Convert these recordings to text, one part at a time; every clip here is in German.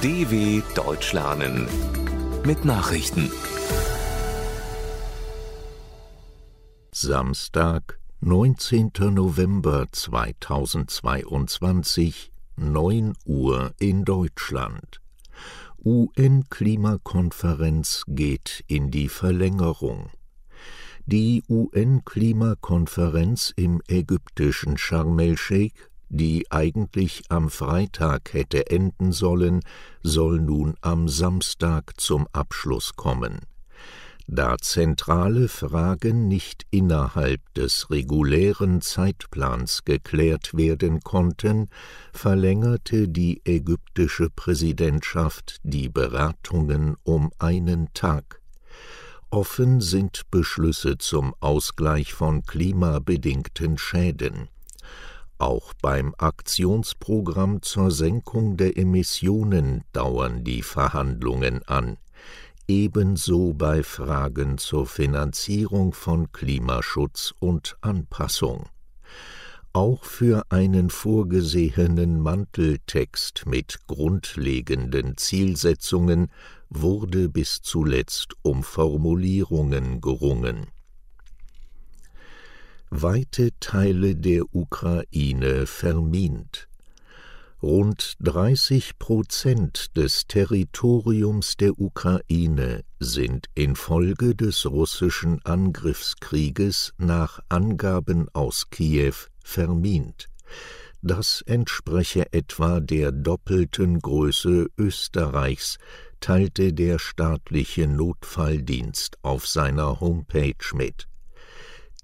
DW Deutsch lernen mit Nachrichten. Samstag, 19. November 2022, 9 Uhr in Deutschland. UN-Klimakonferenz geht in die Verlängerung. Die UN-Klimakonferenz im ägyptischen Sharm el-Sheikh die eigentlich am Freitag hätte enden sollen, soll nun am Samstag zum Abschluss kommen. Da zentrale Fragen nicht innerhalb des regulären Zeitplans geklärt werden konnten, verlängerte die ägyptische Präsidentschaft die Beratungen um einen Tag. Offen sind Beschlüsse zum Ausgleich von klimabedingten Schäden. Auch beim Aktionsprogramm zur Senkung der Emissionen dauern die Verhandlungen an, ebenso bei Fragen zur Finanzierung von Klimaschutz und Anpassung. Auch für einen vorgesehenen Manteltext mit grundlegenden Zielsetzungen wurde bis zuletzt um Formulierungen gerungen weite Teile der Ukraine vermint. Rund 30 Prozent des Territoriums der Ukraine sind infolge des russischen Angriffskrieges nach Angaben aus Kiew vermint. Das entspreche etwa der doppelten Größe Österreichs, teilte der staatliche Notfalldienst auf seiner Homepage mit.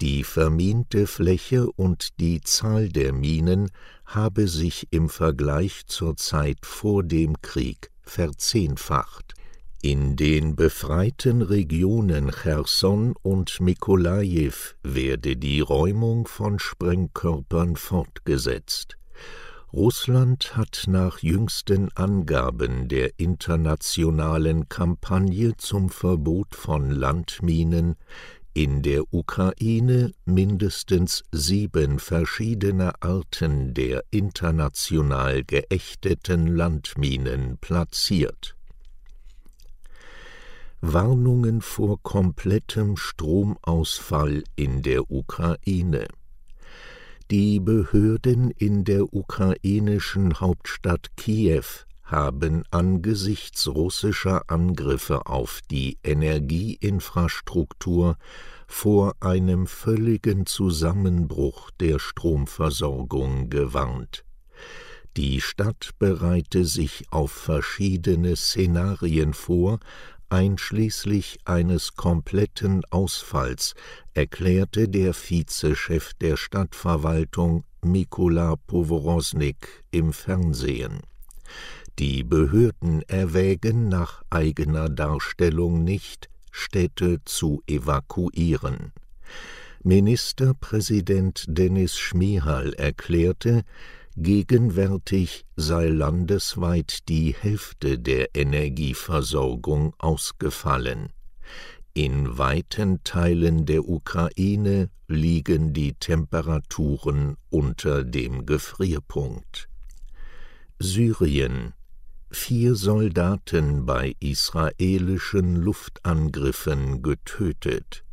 Die verminte Fläche und die Zahl der Minen habe sich im Vergleich zur Zeit vor dem Krieg verzehnfacht. In den befreiten Regionen Cherson und Mikolajew werde die Räumung von Sprengkörpern fortgesetzt. Russland hat nach jüngsten Angaben der internationalen Kampagne zum Verbot von Landminen in der Ukraine mindestens sieben verschiedene Arten der international geächteten Landminen platziert. Warnungen vor komplettem Stromausfall in der Ukraine Die Behörden in der ukrainischen Hauptstadt Kiew haben angesichts russischer Angriffe auf die Energieinfrastruktur vor einem völligen Zusammenbruch der Stromversorgung gewarnt. Die Stadt bereite sich auf verschiedene Szenarien vor, einschließlich eines kompletten Ausfalls, erklärte der Vizechef der Stadtverwaltung Mikola Poworosnik im Fernsehen. Die Behörden erwägen nach eigener Darstellung nicht, Städte zu evakuieren. Ministerpräsident Dennis Schmihal erklärte, gegenwärtig sei landesweit die Hälfte der Energieversorgung ausgefallen. In weiten Teilen der Ukraine liegen die Temperaturen unter dem Gefrierpunkt. Syrien vier Soldaten bei israelischen Luftangriffen getötet.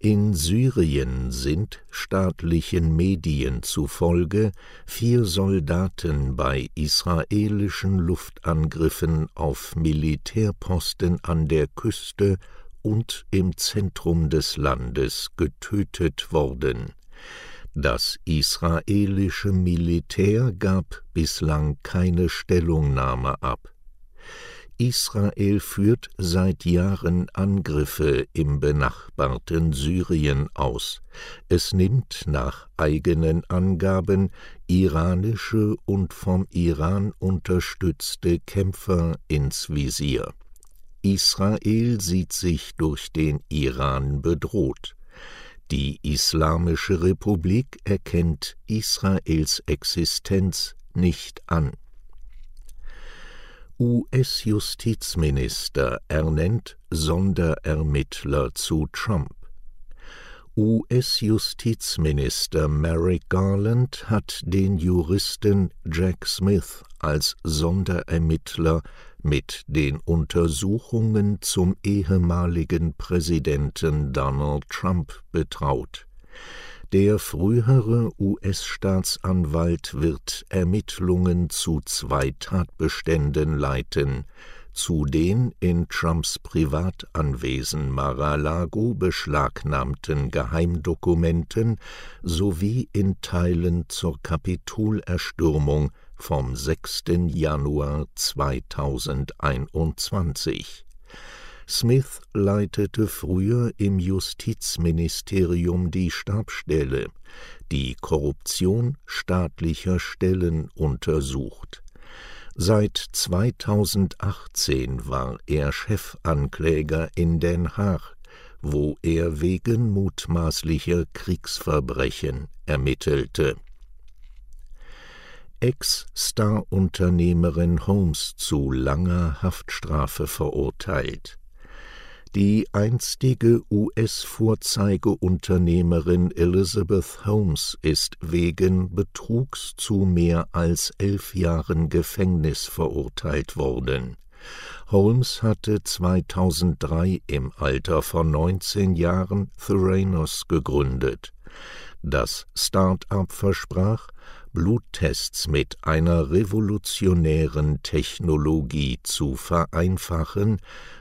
In Syrien sind staatlichen Medien zufolge vier Soldaten bei israelischen Luftangriffen auf Militärposten an der Küste und im Zentrum des Landes getötet worden. Das israelische Militär gab bislang keine Stellungnahme ab. Israel führt seit Jahren Angriffe im benachbarten Syrien aus. Es nimmt nach eigenen Angaben iranische und vom Iran unterstützte Kämpfer ins Visier. Israel sieht sich durch den Iran bedroht. Die Islamische Republik erkennt Israels Existenz nicht an. US-Justizminister ernennt Sonderermittler zu Trump. US-Justizminister Merrick Garland hat den Juristen Jack Smith als Sonderermittler mit den Untersuchungen zum ehemaligen Präsidenten Donald Trump betraut. Der frühere US-Staatsanwalt wird Ermittlungen zu zwei Tatbeständen leiten, zu den in Trumps Privatanwesen Mar-a-Lago beschlagnahmten Geheimdokumenten sowie in Teilen zur Kapitolerstürmung vom 6. Januar 2021. Smith leitete früher im Justizministerium die Stabsstelle, die Korruption staatlicher Stellen untersucht Seit 2018 war er Chefankläger in Den Haag, wo er wegen mutmaßlicher Kriegsverbrechen ermittelte. Ex-Star-Unternehmerin Holmes zu langer Haftstrafe verurteilt die einstige US-Vorzeigeunternehmerin Elizabeth Holmes ist wegen Betrugs zu mehr als elf Jahren Gefängnis verurteilt worden. Holmes hatte 2003 im Alter von 19 Jahren Theranos gegründet. Das Start-up versprach, Bluttests mit einer revolutionären Technologie zu vereinfachen,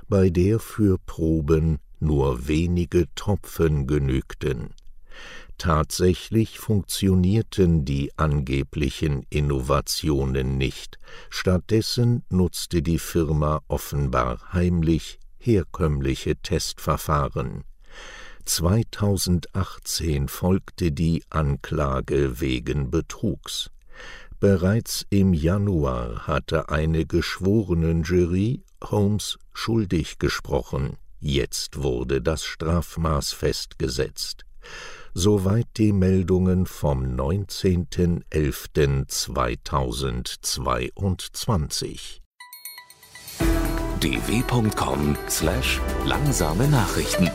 bei der für Proben nur wenige Tropfen genügten. Tatsächlich funktionierten die angeblichen Innovationen nicht, stattdessen nutzte die Firma offenbar heimlich herkömmliche Testverfahren. 2018 folgte die Anklage wegen Betrugs. Bereits im Januar hatte eine Geschworenenjury Holmes schuldig gesprochen, jetzt wurde das Strafmaß festgesetzt. Soweit die Meldungen vom 19.11.2022. dw.com/langsame Nachrichten